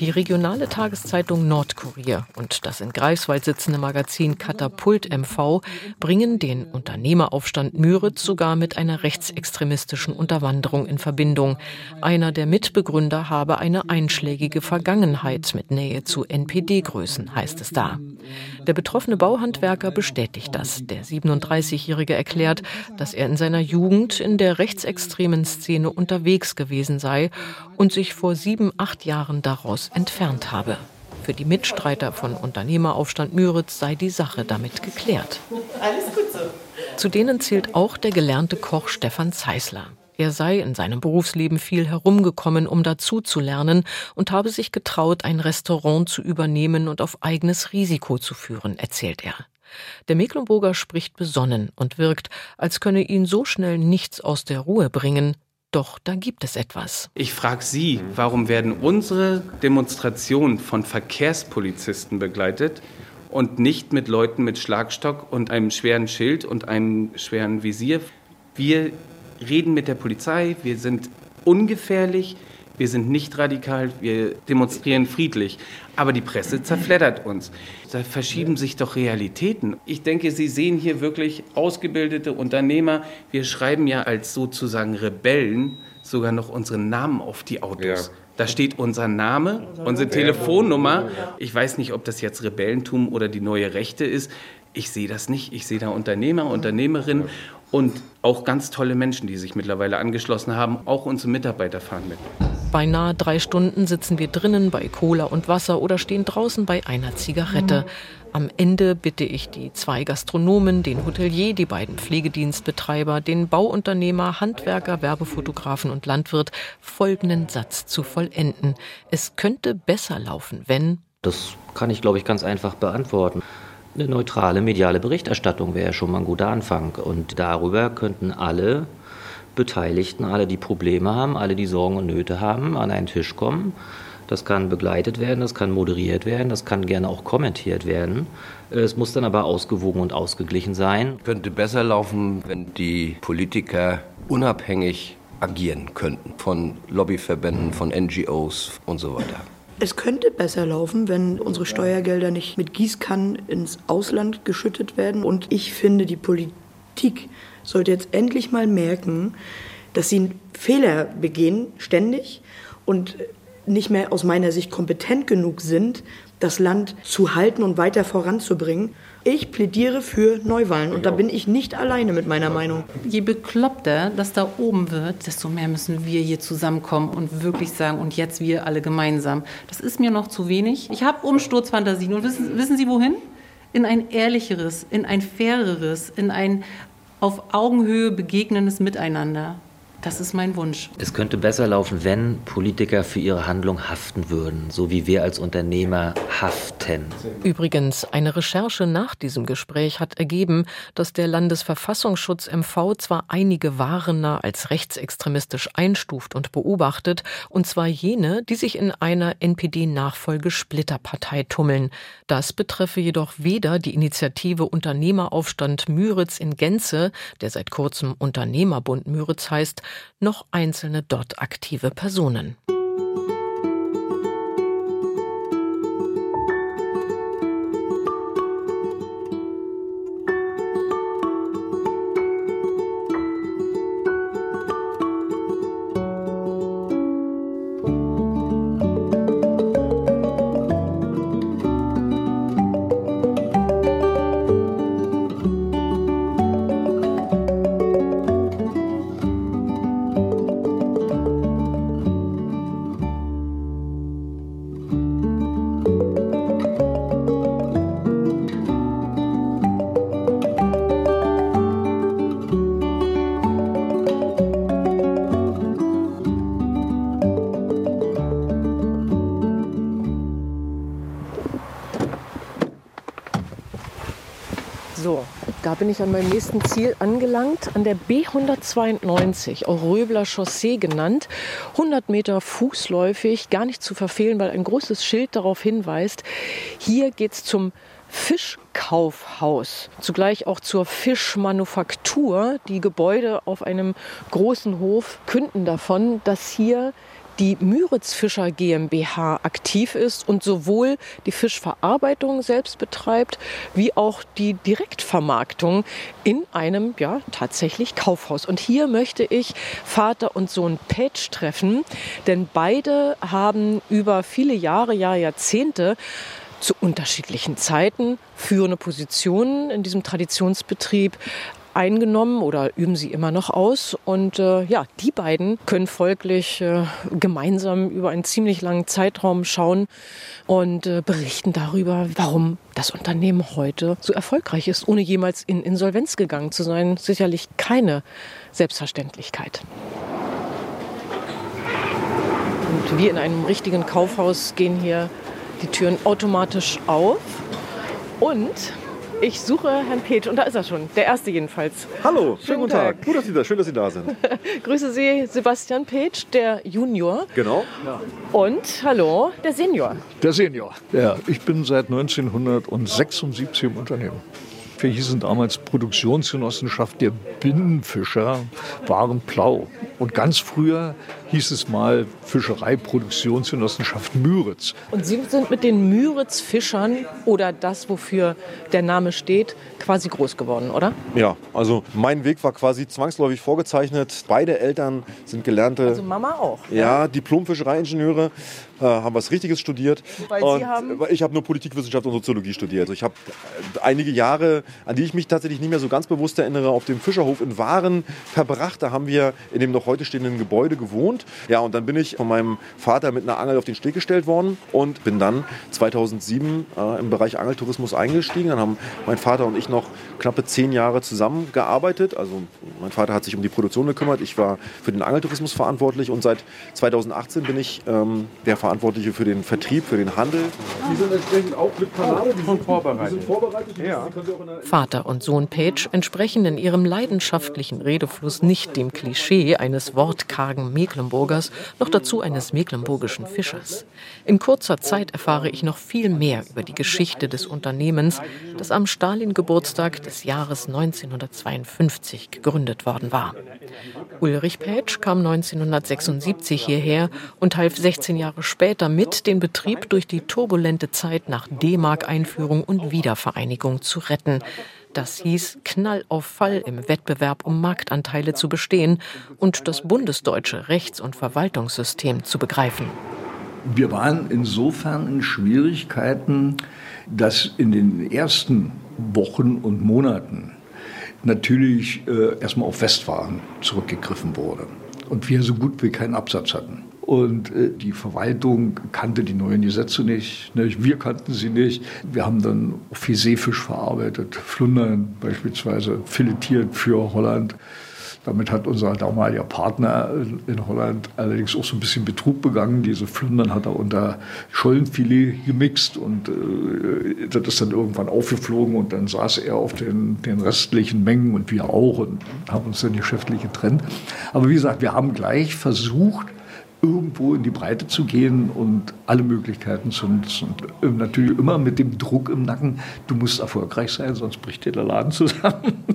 Speaker 1: Die regionale Tageszeitung Nordkurier und das in Greifswald sitzende Magazin Katapult MV bringen den Unternehmeraufstand Müritz sogar mit einer rechtsextremistischen Unterwanderung in Verbindung. Einer der Mitbegründer habe eine einschlägige Vergangenheit mit Nähe zu NPD-Größen, heißt es da. Der betroffene Bauhandwerker bestätigt das. Der 37-Jährige erklärt, dass er in seiner Jugend in der rechtsextremen Szene unterwegs gewesen sei und sich vor sieben, acht Jahren daraus entfernt habe. Für die Mitstreiter von Unternehmeraufstand Müritz sei die Sache damit geklärt. Alles gut so. Zu denen zählt auch der gelernte Koch Stefan Zeisler. Er sei in seinem Berufsleben viel herumgekommen, um dazu zu lernen und habe sich getraut, ein Restaurant zu übernehmen und auf eigenes Risiko zu führen, erzählt er. Der Mecklenburger spricht besonnen und wirkt, als könne ihn so schnell nichts aus der Ruhe bringen, doch da gibt es etwas.
Speaker 13: Ich frage Sie, warum werden unsere Demonstrationen von Verkehrspolizisten begleitet und nicht mit Leuten mit Schlagstock und einem schweren Schild und einem schweren Visier? Wir reden mit der Polizei, wir sind ungefährlich, wir sind nicht radikal, wir demonstrieren friedlich. Aber die Presse zerfleddert uns. Da verschieben sich doch Realitäten. Ich denke, Sie sehen hier wirklich ausgebildete Unternehmer. Wir schreiben ja als sozusagen Rebellen sogar noch unseren Namen auf die Autos. Ja. Da steht unser Name, unsere Telefonnummer. Ich weiß nicht, ob das jetzt Rebellentum oder die neue Rechte ist. Ich sehe das nicht. Ich sehe da Unternehmer, Unternehmerinnen und auch ganz tolle Menschen, die sich mittlerweile angeschlossen haben. Auch unsere Mitarbeiter fahren mit.
Speaker 1: Beinahe drei Stunden sitzen wir drinnen bei Cola und Wasser oder stehen draußen bei einer Zigarette. Am Ende bitte ich die zwei Gastronomen, den Hotelier, die beiden Pflegedienstbetreiber, den Bauunternehmer, Handwerker, Werbefotografen und Landwirt, folgenden Satz zu vollenden. Es könnte besser laufen, wenn.
Speaker 14: Das kann ich, glaube ich, ganz einfach beantworten. Eine neutrale mediale Berichterstattung wäre schon mal ein guter Anfang. Und darüber könnten alle Beteiligten, alle, die Probleme haben, alle, die Sorgen und Nöte haben, an einen Tisch kommen. Das kann begleitet werden, das kann moderiert werden, das kann gerne auch kommentiert werden. Es muss dann aber ausgewogen und ausgeglichen sein.
Speaker 15: Könnte besser laufen, wenn die Politiker unabhängig agieren könnten von Lobbyverbänden, von NGOs und so weiter.
Speaker 11: Es könnte besser laufen, wenn unsere Steuergelder nicht mit Gießkannen ins Ausland geschüttet werden. Und ich finde, die Politik sollte jetzt endlich mal merken, dass sie Fehler begehen, ständig, und nicht mehr aus meiner Sicht kompetent genug sind, das Land zu halten und weiter voranzubringen. Ich plädiere für Neuwahlen und da bin ich nicht alleine mit meiner Meinung.
Speaker 16: Je bekloppter das da oben wird, desto mehr müssen wir hier zusammenkommen und wirklich sagen, und jetzt wir alle gemeinsam. Das ist mir noch zu wenig. Ich habe Umsturzfantasien und wissen, wissen Sie wohin? In ein ehrlicheres, in ein faireres, in ein auf Augenhöhe begegnendes Miteinander. Das ist mein Wunsch.
Speaker 14: Es könnte besser laufen, wenn Politiker für ihre Handlung haften würden, so wie wir als Unternehmer haften.
Speaker 1: Übrigens, eine Recherche nach diesem Gespräch hat ergeben, dass der Landesverfassungsschutz MV zwar einige Warener als rechtsextremistisch einstuft und beobachtet, und zwar jene, die sich in einer NPD-Nachfolge-Splitterpartei tummeln. Das betreffe jedoch weder die Initiative Unternehmeraufstand Müritz in Gänze, der seit kurzem Unternehmerbund Müritz heißt, noch einzelne dort aktive Personen.
Speaker 6: Ich an meinem nächsten Ziel angelangt, an der B192, auch Röbler Chaussee genannt. 100 Meter fußläufig, gar nicht zu verfehlen, weil ein großes Schild darauf hinweist, hier geht es zum Fischkaufhaus, zugleich auch zur Fischmanufaktur. Die Gebäude auf einem großen Hof künden davon, dass hier die Müritz Fischer GmbH aktiv ist und sowohl die Fischverarbeitung selbst betreibt, wie auch die Direktvermarktung in einem ja tatsächlich Kaufhaus. Und hier möchte ich Vater und Sohn Page treffen, denn beide haben über viele Jahre, ja Jahrzehnte zu unterschiedlichen Zeiten führende Positionen in diesem Traditionsbetrieb eingenommen oder üben sie immer noch aus. Und äh, ja, die beiden können folglich äh, gemeinsam über einen ziemlich langen Zeitraum schauen und äh, berichten darüber, warum das Unternehmen heute so erfolgreich ist, ohne jemals in Insolvenz gegangen zu sein. Sicherlich keine Selbstverständlichkeit. Und wie in einem richtigen Kaufhaus gehen hier die Türen automatisch auf. Und ich suche Herrn Petsch und da ist er schon, der erste jedenfalls.
Speaker 5: Hallo, schönen, schönen guten Tag. Tag. Gut, dass Sie da, schön, dass Sie da sind.
Speaker 6: Grüße Sie, Sebastian Petsch, der Junior.
Speaker 5: Genau.
Speaker 6: Ja. Und hallo, der Senior.
Speaker 17: Der Senior. Ja, ich bin seit 1976 im Unternehmen. Wir hießen damals Produktionsgenossenschaft der Binnenfischer, waren Plau. Und ganz früher hieß es mal Fischereiproduktionsgenossenschaft Müritz.
Speaker 6: Und Sie sind mit den Müritz-Fischern oder das, wofür der Name steht, quasi groß geworden, oder?
Speaker 5: Ja, also mein Weg war quasi zwangsläufig vorgezeichnet. Beide Eltern sind gelernte.
Speaker 6: Also Mama auch.
Speaker 5: Ja, ja Diplom-Fischereiingenieure, äh, haben was Richtiges studiert.
Speaker 6: Weil und Sie haben
Speaker 5: ich habe nur Politikwissenschaft und Soziologie studiert. Also ich habe einige Jahre, an die ich mich tatsächlich nicht mehr so ganz bewusst erinnere, auf dem Fischerhof in Waren verbracht. Da haben wir in dem noch heute stehenden Gebäude gewohnt. Ja, und dann bin ich von meinem Vater mit einer Angel auf den Steg gestellt worden und bin dann 2007 äh, im Bereich Angeltourismus eingestiegen. Dann haben mein Vater und ich noch knappe zehn Jahre zusammengearbeitet. Also mein Vater hat sich um die Produktion gekümmert, ich war für den Angeltourismus verantwortlich und seit 2018 bin ich ähm, der Verantwortliche für den Vertrieb, für den Handel.
Speaker 6: Die sind entsprechend auch mit Panade, die sind vorbereitet. Die sind vorbereitet. Ja. Vater und Sohn Page entsprechen in ihrem leidenschaftlichen Redefluss nicht dem Klischee eines wortkargen Mecklenburgers, noch dazu eines mecklenburgischen Fischers. In kurzer Zeit erfahre ich noch viel mehr über die Geschichte des Unternehmens, das am Stalin-Geburtstag des Jahres 1952 gegründet worden war. Ulrich Pätsch kam 1976 hierher und half 16 Jahre später mit, den Betrieb durch die turbulente Zeit nach D-Mark-Einführung und Wiedervereinigung zu retten. Das hieß, Knall auf Fall im Wettbewerb um Marktanteile zu bestehen und das bundesdeutsche Rechts- und Verwaltungssystem zu begreifen.
Speaker 17: Wir waren insofern in Schwierigkeiten, dass in den ersten Wochen und Monaten natürlich äh, erstmal auf Westwaren zurückgegriffen wurde und wir so gut wie keinen Absatz hatten. Und äh, die Verwaltung kannte die neuen Gesetze nicht, nicht. Wir kannten sie nicht. Wir haben dann viel Seefisch verarbeitet, Flundern beispielsweise filetiert für Holland. Damit hat unser damaliger Partner in Holland allerdings auch so ein bisschen Betrug begangen. Diese Flundern hat er unter Schollenfilet gemixt und äh, das ist dann irgendwann aufgeflogen und dann saß er auf den, den restlichen Mengen und wir auch und haben uns dann geschäftlich getrennt. Aber wie gesagt, wir haben gleich versucht, irgendwo in die Breite zu gehen und alle Möglichkeiten zu nutzen. Und natürlich immer mit dem Druck im Nacken, du musst erfolgreich sein, sonst bricht dir der Laden zusammen.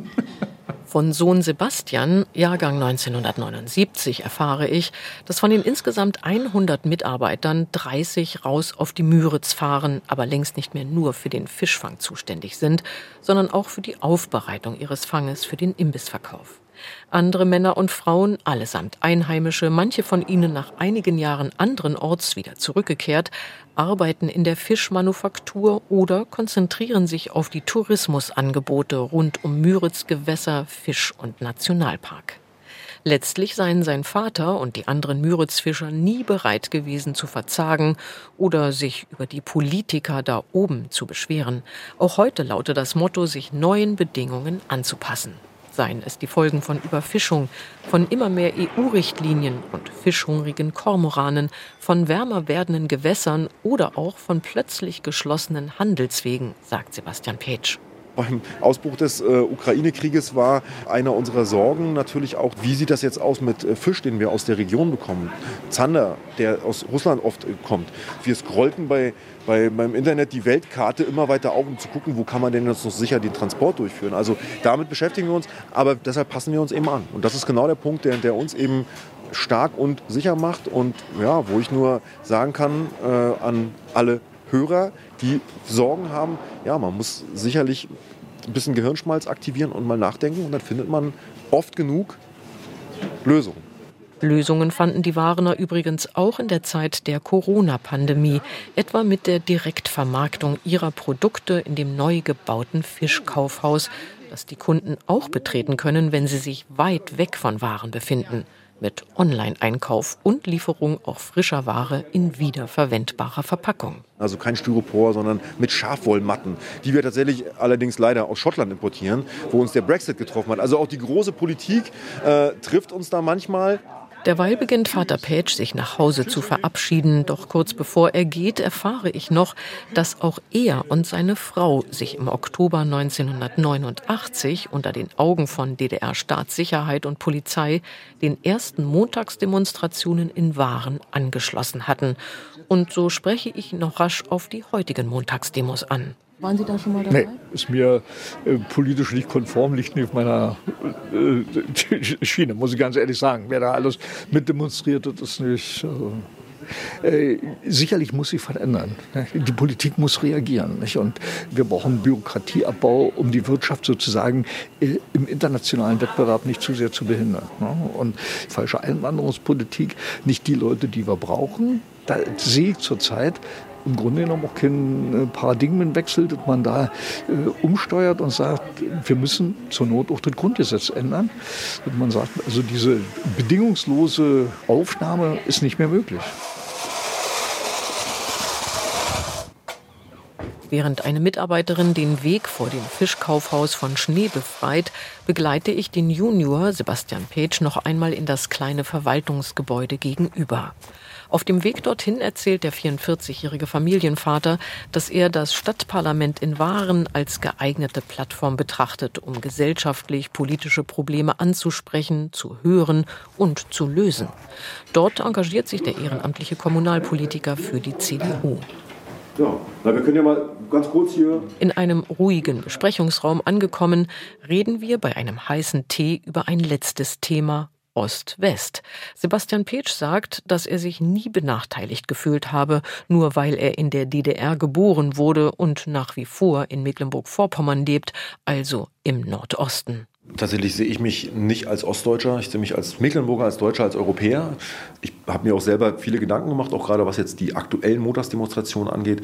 Speaker 6: Von Sohn Sebastian, Jahrgang 1979, erfahre ich, dass von den insgesamt 100 Mitarbeitern 30 raus auf die Müritz fahren, aber längst nicht mehr nur für den Fischfang zuständig sind, sondern auch für die Aufbereitung ihres Fanges für den Imbissverkauf. Andere Männer und Frauen, allesamt Einheimische, manche von ihnen nach einigen Jahren anderen Orts wieder zurückgekehrt, arbeiten in der Fischmanufaktur oder konzentrieren sich auf die Tourismusangebote rund um Müritz Gewässer, Fisch- und Nationalpark. Letztlich seien sein Vater und die anderen Müritzfischer nie bereit gewesen zu verzagen oder sich über die Politiker da oben zu beschweren. Auch heute laute das Motto, sich neuen Bedingungen anzupassen seien es die Folgen von Überfischung, von immer mehr EU-Richtlinien und fischhungrigen Kormoranen, von wärmer werdenden Gewässern oder auch von plötzlich geschlossenen Handelswegen, sagt Sebastian Petsch.
Speaker 5: Beim Ausbruch des äh, Ukraine-Krieges war einer unserer Sorgen natürlich auch, wie sieht das jetzt aus mit äh, Fisch, den wir aus der Region bekommen. Zander, der aus Russland oft äh, kommt. Wir scrollten bei, bei, beim Internet die Weltkarte immer weiter auf, um zu gucken, wo kann man denn jetzt noch sicher den Transport durchführen. Also damit beschäftigen wir uns, aber deshalb passen wir uns eben an. Und das ist genau der Punkt, der, der uns eben stark und sicher macht und ja, wo ich nur sagen kann äh, an alle Hörer, die Sorgen haben, ja, man muss sicherlich ein bisschen Gehirnschmalz aktivieren und mal nachdenken und dann findet man oft genug Lösungen.
Speaker 1: Lösungen fanden die Warener übrigens auch in der Zeit der Corona-Pandemie, etwa mit der Direktvermarktung ihrer Produkte in dem neu gebauten Fischkaufhaus, das die Kunden auch betreten können, wenn sie sich weit weg von Waren befinden mit Online-Einkauf und Lieferung auch frischer Ware in wiederverwendbarer Verpackung.
Speaker 5: Also kein Styropor, sondern mit Schafwollmatten, die wir tatsächlich allerdings leider aus Schottland importieren, wo uns der Brexit getroffen hat. Also auch die große Politik äh, trifft uns da manchmal.
Speaker 1: Derweil beginnt Vater Page sich nach Hause zu verabschieden, doch kurz bevor er geht, erfahre ich noch, dass auch er und seine Frau sich im Oktober 1989 unter den Augen von DDR-Staatssicherheit und Polizei den ersten Montagsdemonstrationen in Waren angeschlossen hatten. Und so spreche ich noch rasch auf die heutigen Montagsdemos an.
Speaker 6: Waren Sie da schon mal dabei?
Speaker 17: Nee, ist mir äh, politisch nicht konform, liegt nicht auf meiner äh, Schiene, muss ich ganz ehrlich sagen. Wer da alles mitdemonstriert, das ist nicht. Äh, sicherlich muss sich verändern. Ne? Die Politik muss reagieren. Nicht? Und wir brauchen Bürokratieabbau, um die Wirtschaft sozusagen äh, im internationalen Wettbewerb nicht zu sehr zu behindern. Ne? Und falsche Einwanderungspolitik, nicht die Leute, die wir brauchen. Da sehe ich zurzeit im Grunde genommen auch kein äh, Paradigmenwechsel, dass man da äh, umsteuert und sagt, wir müssen zur Not auch das Grundgesetz ändern. Dass man sagt, also diese bedingungslose Aufnahme ist nicht mehr möglich.
Speaker 1: Während eine Mitarbeiterin den Weg vor dem Fischkaufhaus von Schnee befreit, begleite ich den Junior Sebastian Petsch noch einmal in das kleine Verwaltungsgebäude gegenüber. Auf dem Weg dorthin erzählt der 44-jährige Familienvater, dass er das Stadtparlament in Waren als geeignete Plattform betrachtet, um gesellschaftlich politische Probleme anzusprechen, zu hören und zu lösen. Dort engagiert sich der ehrenamtliche Kommunalpolitiker für die CDU.
Speaker 5: Ja, na, wir können ja mal ganz kurz hier.
Speaker 1: In einem ruhigen Besprechungsraum angekommen, reden wir bei einem heißen Tee über ein letztes Thema Ost-West. Sebastian Petsch sagt, dass er sich nie benachteiligt gefühlt habe, nur weil er in der DDR geboren wurde und nach wie vor in Mecklenburg-Vorpommern lebt, also im Nordosten.
Speaker 5: Tatsächlich sehe ich mich nicht als Ostdeutscher, ich sehe mich als Mecklenburger, als Deutscher, als Europäer. Ich habe mir auch selber viele Gedanken gemacht, auch gerade was jetzt die aktuellen Montagsdemonstrationen angeht.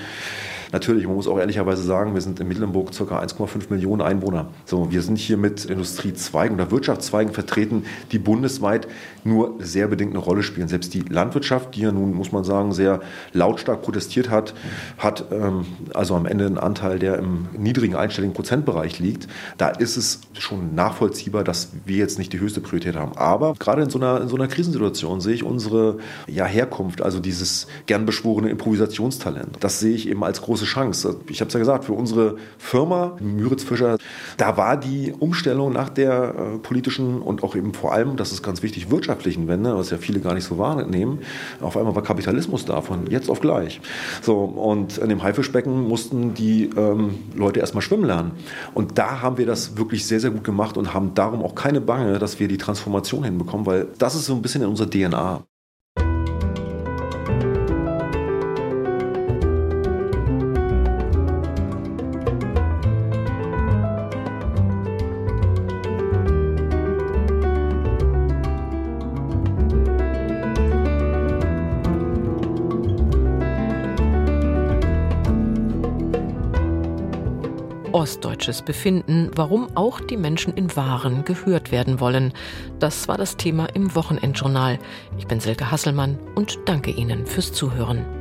Speaker 5: Natürlich, man muss auch ehrlicherweise sagen, wir sind in Mecklenburg ca. 1,5 Millionen Einwohner. So, wir sind hier mit Industriezweigen oder Wirtschaftszweigen vertreten, die bundesweit nur sehr bedingt eine Rolle spielen. Selbst die Landwirtschaft, die ja nun, muss man sagen, sehr lautstark protestiert hat, hat ähm, also am Ende einen Anteil, der im niedrigen einstelligen Prozentbereich liegt. Da ist es schon nachvollziehbar, dass wir jetzt nicht die höchste Priorität haben. Aber gerade in so einer, in so einer Krisensituation sehe ich unsere ja, Herkunft, also dieses gern beschworene Improvisationstalent. Das sehe ich eben als große Chance. Ich habe es ja gesagt, für unsere Firma, Müritz Fischer, da war die Umstellung nach der äh, politischen und auch eben vor allem, das ist ganz wichtig, wirtschaftlichen Wende, was ja viele gar nicht so wahrnehmen, auf einmal war Kapitalismus da, von jetzt auf gleich. So, und in dem Haifischbecken mussten die ähm, Leute erstmal schwimmen lernen. Und da haben wir das wirklich sehr, sehr gut gemacht und haben darum auch keine Bange, dass wir die Transformation hinbekommen, weil das ist so ein bisschen in unserer DNA.
Speaker 1: Ostdeutsches Befinden, warum auch die Menschen in Waren gehört werden wollen. Das war das Thema im Wochenendjournal. Ich bin Silke Hasselmann und danke Ihnen fürs Zuhören.